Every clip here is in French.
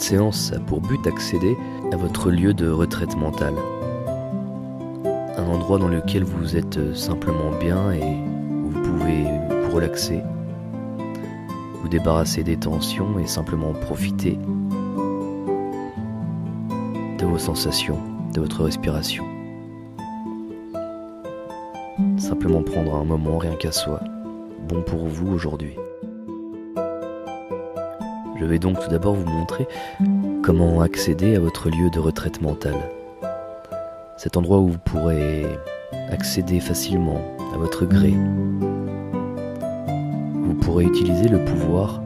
Cette séance a pour but d'accéder à votre lieu de retraite mentale. Un endroit dans lequel vous êtes simplement bien et vous pouvez vous relaxer, vous débarrasser des tensions et simplement profiter de vos sensations, de votre respiration. Simplement prendre un moment rien qu'à soi, bon pour vous aujourd'hui. Je vais donc tout d'abord vous montrer comment accéder à votre lieu de retraite mentale. Cet endroit où vous pourrez accéder facilement à votre gré. Vous pourrez utiliser le pouvoir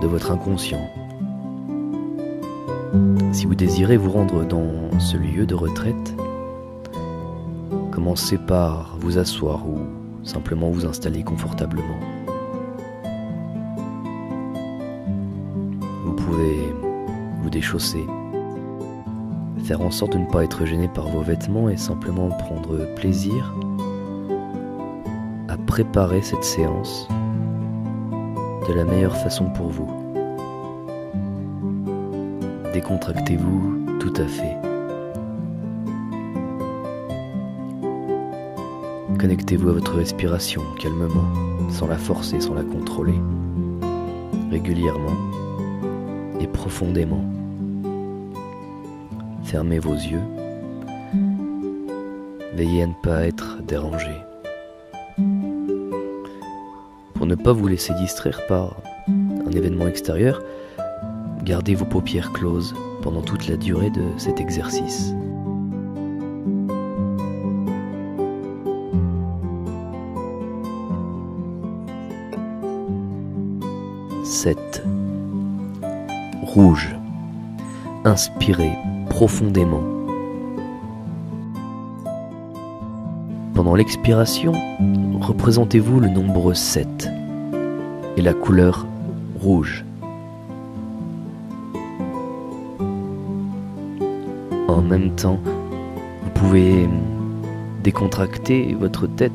de votre inconscient. Si vous désirez vous rendre dans ce lieu de retraite, commencez par vous asseoir ou simplement vous installer confortablement. Faire en sorte de ne pas être gêné par vos vêtements et simplement prendre plaisir à préparer cette séance de la meilleure façon pour vous. Décontractez-vous tout à fait. Connectez-vous à votre respiration calmement, sans la forcer, sans la contrôler, régulièrement et profondément. Fermez vos yeux. Veillez à ne pas être dérangé. Pour ne pas vous laisser distraire par un événement extérieur, gardez vos paupières closes pendant toute la durée de cet exercice. Rouge. Inspirez Pendant l'expiration, représentez-vous le nombre 7 et la couleur rouge. En même temps, vous pouvez décontracter votre tête,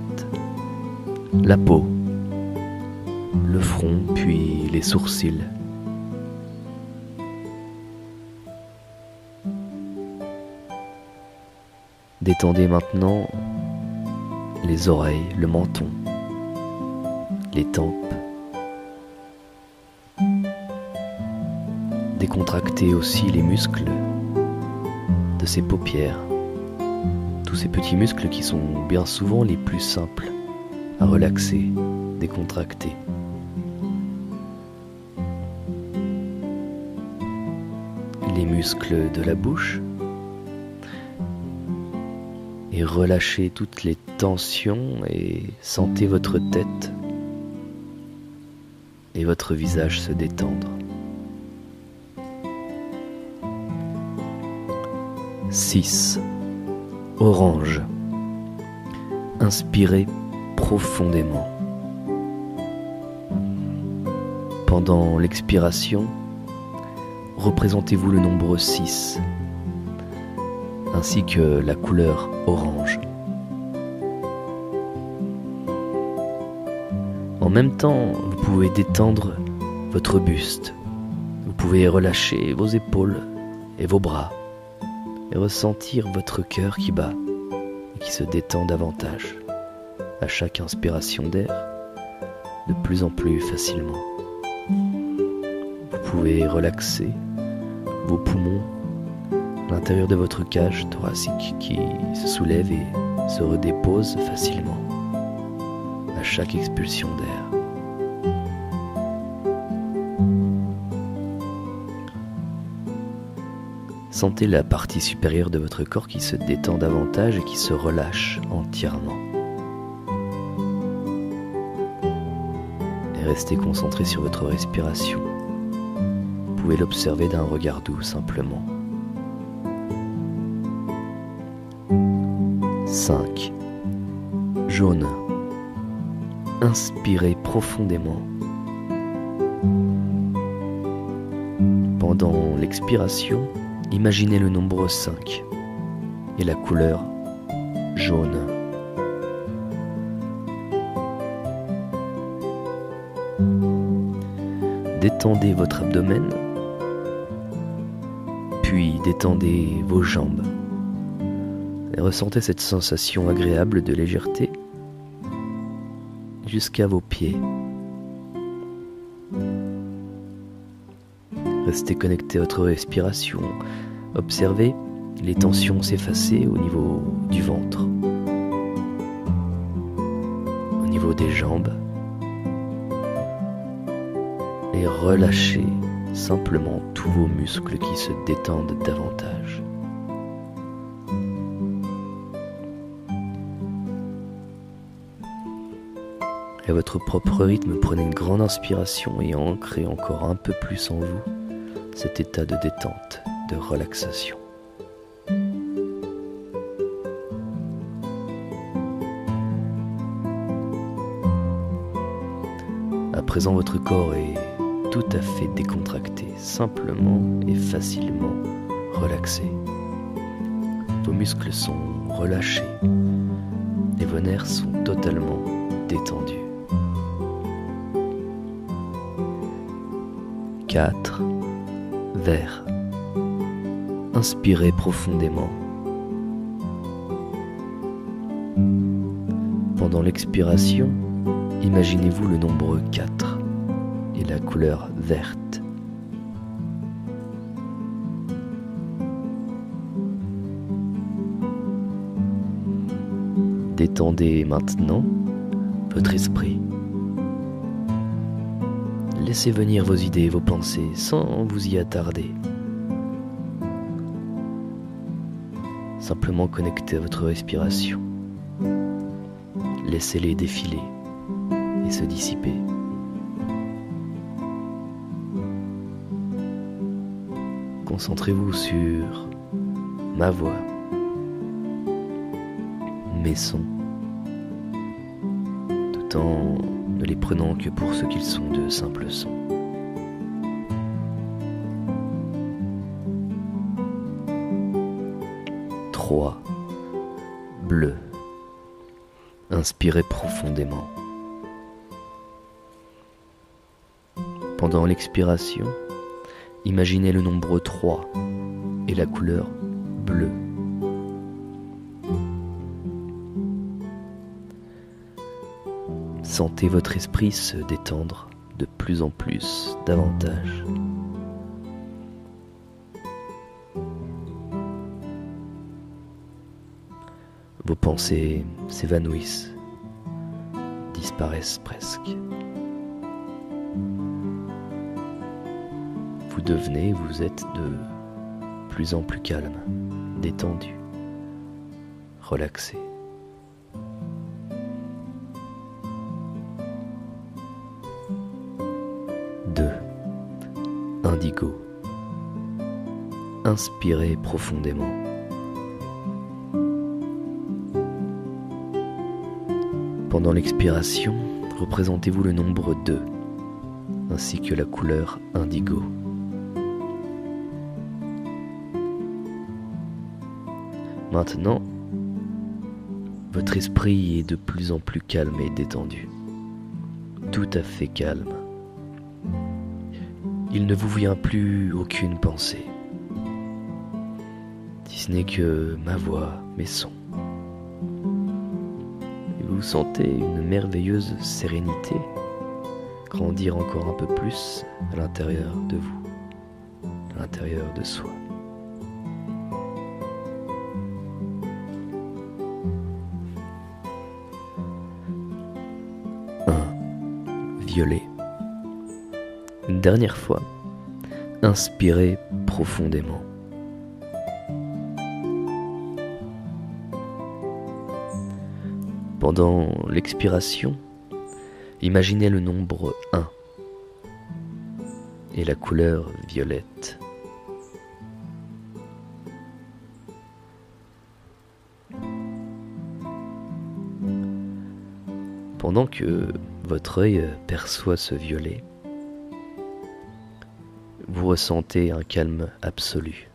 la peau, le front, puis les sourcils. Détendez maintenant les oreilles, le menton, les tempes. Décontractez aussi les muscles de ces paupières, tous ces petits muscles qui sont bien souvent les plus simples à relaxer, décontracter. Les muscles de la bouche, relâchez toutes les tensions et sentez votre tête et votre visage se détendre. 6. Orange. Inspirez profondément. Pendant l'expiration, représentez-vous le nombre 6 ainsi que la couleur orange. En même temps, vous pouvez détendre votre buste. Vous pouvez relâcher vos épaules et vos bras et ressentir votre cœur qui bat et qui se détend davantage à chaque inspiration d'air de plus en plus facilement. Vous pouvez relaxer vos poumons l'intérieur de votre cage thoracique qui se soulève et se redépose facilement à chaque expulsion d'air. Sentez la partie supérieure de votre corps qui se détend davantage et qui se relâche entièrement. Et restez concentré sur votre respiration. Vous pouvez l'observer d'un regard doux simplement. 5. Jaune. Inspirez profondément. Pendant l'expiration, imaginez le nombre 5 et la couleur jaune. Détendez votre abdomen détendez vos jambes ressentez cette sensation agréable de légèreté jusqu'à vos pieds. Restez connecté à votre respiration. Observez les tensions s'effacer au niveau du ventre, au niveau des jambes, et relâchez simplement tous vos muscles qui se détendent davantage. À votre propre rythme, prenez une grande inspiration et ancrez encore un peu plus en vous cet état de détente, de relaxation. À présent, votre corps est tout à fait décontracté, simplement et facilement relaxé. Vos muscles sont relâchés et vos nerfs sont totalement détendus. 4 vers. Inspirez profondément. Pendant l'expiration, imaginez-vous le nombre 4 et la couleur verte. Détendez maintenant votre esprit. Laissez venir vos idées, vos pensées, sans vous y attarder. Simplement connectez à votre respiration. Laissez-les défiler et se dissiper. Concentrez-vous sur ma voix, mes sons, tout en ne les prenant que pour ce qu'ils sont de simples sons. Trois. Bleu. Inspirez profondément. Pendant l'expiration, imaginez le nombre 3 et la couleur bleue. Sentez votre esprit se détendre de plus en plus, davantage. Vos pensées s'évanouissent, disparaissent presque. Vous devenez, vous êtes de plus en plus calme, détendu, relaxé. Inspirez profondément. Pendant l'expiration, représentez-vous le nombre 2 ainsi que la couleur indigo. Maintenant, votre esprit est de plus en plus calme et détendu. Tout à fait calme il ne vous vient plus aucune pensée, si ce n'est que ma voix, mes sons. Et vous sentez une merveilleuse sérénité grandir encore un peu plus à l'intérieur de vous, à l'intérieur de soi. Un violet une dernière fois, inspirez profondément. Pendant l'expiration, imaginez le nombre 1 et la couleur violette. Pendant que votre œil perçoit ce violet, vous ressentez un calme absolu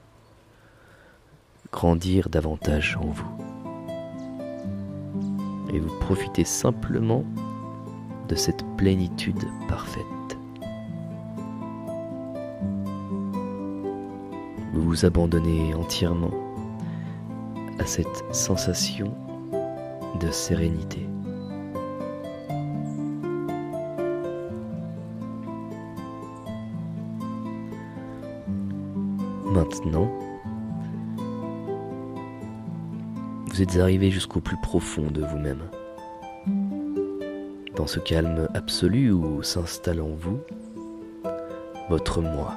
grandir davantage en vous. Et vous profitez simplement de cette plénitude parfaite. vous vous abandonnez entièrement à cette sensation de sérénité. Maintenant, vous êtes arrivé jusqu'au plus profond de vous-même. Dans ce calme absolu où s'installe en vous votre moi.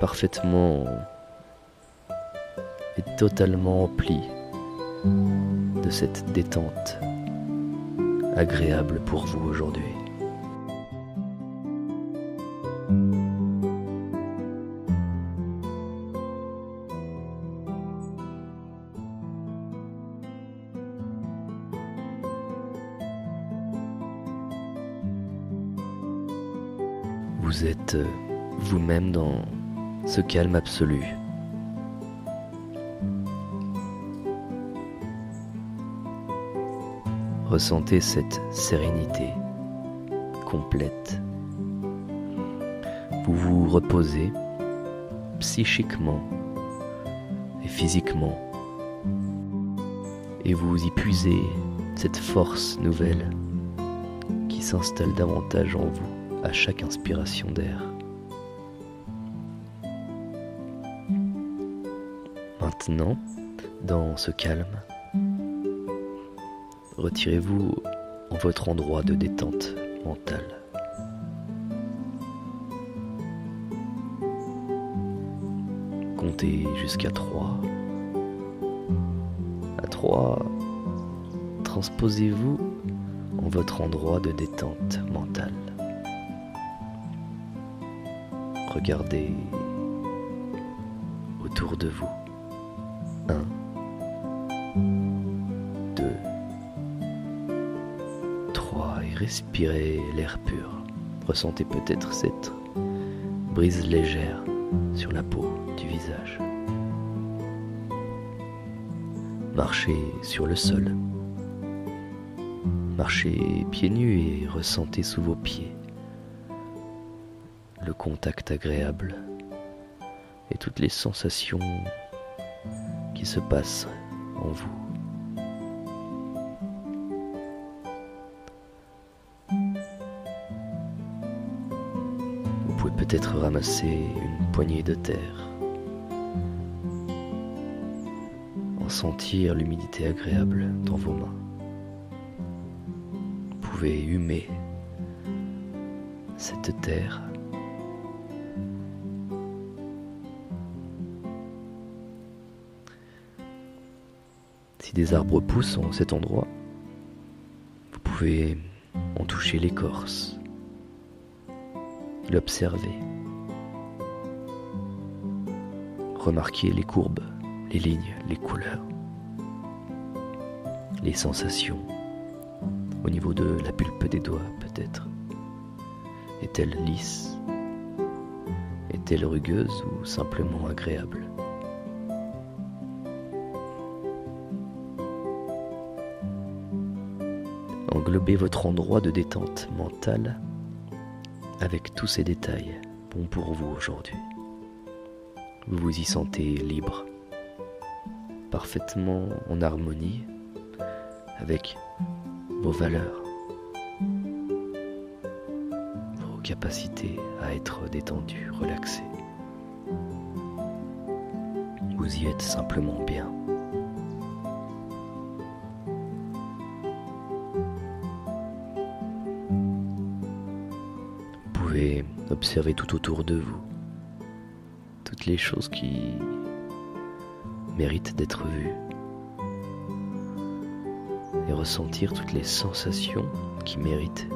Parfaitement et totalement empli de cette détente agréable pour vous aujourd'hui. Vous êtes euh, vous-même dans ce calme absolu. Ressentez cette sérénité complète. Vous vous reposez psychiquement et physiquement et vous y puisez cette force nouvelle qui s'installe davantage en vous à chaque inspiration d'air. Maintenant, dans ce calme, retirez-vous en votre endroit de détente mentale. Comptez jusqu'à 3. À 3, transposez-vous en votre endroit de détente mentale. Regardez autour de vous. 1, 2, 3 et respirez l'air pur. Ressentez peut-être cette brise légère sur la peau du visage. Marchez sur le sol. Marchez pieds nus et ressentez sous vos pieds le contact agréable et toutes les sensations qui se passent en vous. Vous pouvez peut-être ramasser une poignée de terre, en sentir l'humidité agréable dans vos mains. Vous pouvez humer cette terre Des arbres poussent en cet endroit, vous pouvez en toucher l'écorce, l'observer, remarquer les courbes, les lignes, les couleurs, les sensations au niveau de la pulpe des doigts peut-être. Est-elle lisse? Est-elle rugueuse ou simplement agréable? Englobez votre endroit de détente mentale avec tous ces détails bons pour vous aujourd'hui. Vous vous y sentez libre, parfaitement en harmonie avec vos valeurs, vos capacités à être détendu, relaxé. Vous y êtes simplement bien. Observer tout autour de vous, toutes les choses qui méritent d'être vues, et ressentir toutes les sensations qui méritent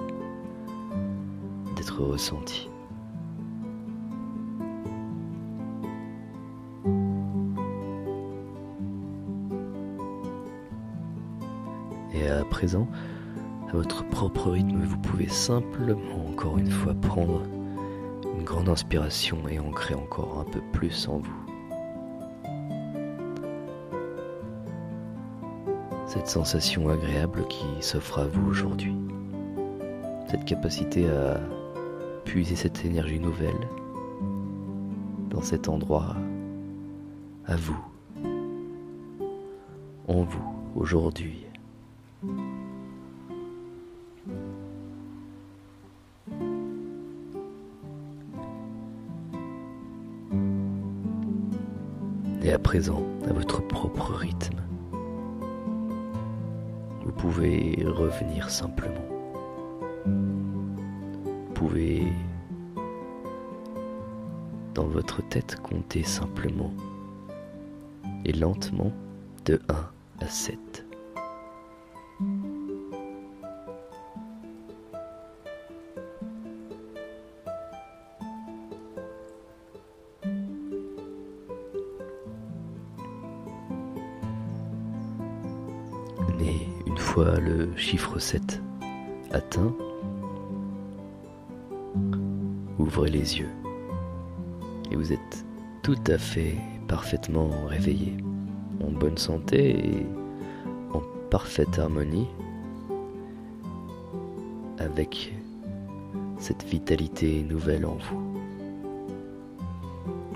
d'être ressenties. Et à présent, à votre propre rythme, vous pouvez simplement encore une fois prendre grande inspiration et ancrer encore un peu plus en vous. Cette sensation agréable qui s'offre à vous aujourd'hui. Cette capacité à puiser cette énergie nouvelle dans cet endroit à vous, en vous, aujourd'hui. À votre propre rythme, vous pouvez revenir simplement. Vous pouvez dans votre tête compter simplement et lentement de 1 à 7. Chiffre 7 atteint, ouvrez les yeux. Et vous êtes tout à fait parfaitement réveillé, en bonne santé et en parfaite harmonie. Avec cette vitalité nouvelle en vous.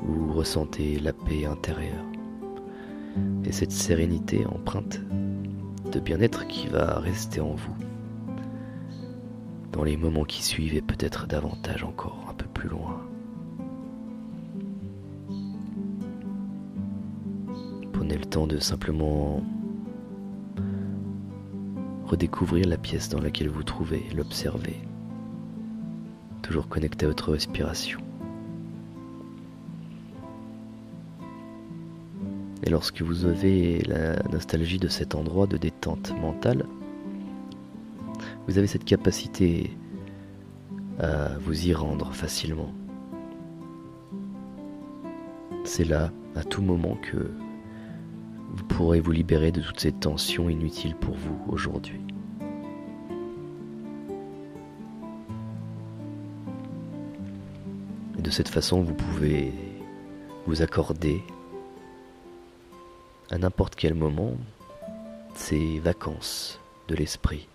Vous ressentez la paix intérieure. Et cette sérénité empreinte de bien-être qui va rester en vous dans les moments qui suivent et peut-être davantage encore un peu plus loin. Prenez le temps de simplement redécouvrir la pièce dans laquelle vous trouvez, l'observer. Toujours connecté à votre respiration. Lorsque vous avez la nostalgie de cet endroit de détente mentale, vous avez cette capacité à vous y rendre facilement. C'est là, à tout moment, que vous pourrez vous libérer de toutes ces tensions inutiles pour vous aujourd'hui. De cette façon, vous pouvez vous accorder à n'importe quel moment ces vacances de l'esprit.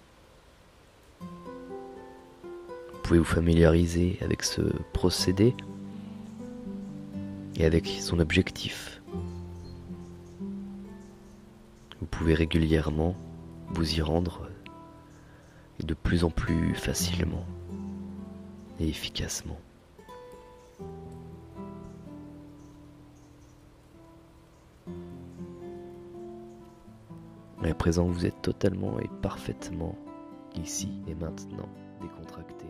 Vous pouvez vous familiariser avec ce procédé et avec son objectif? Vous pouvez régulièrement vous y rendre et de plus en plus facilement et efficacement. Et à présent, vous êtes totalement et parfaitement ici et maintenant décontracté.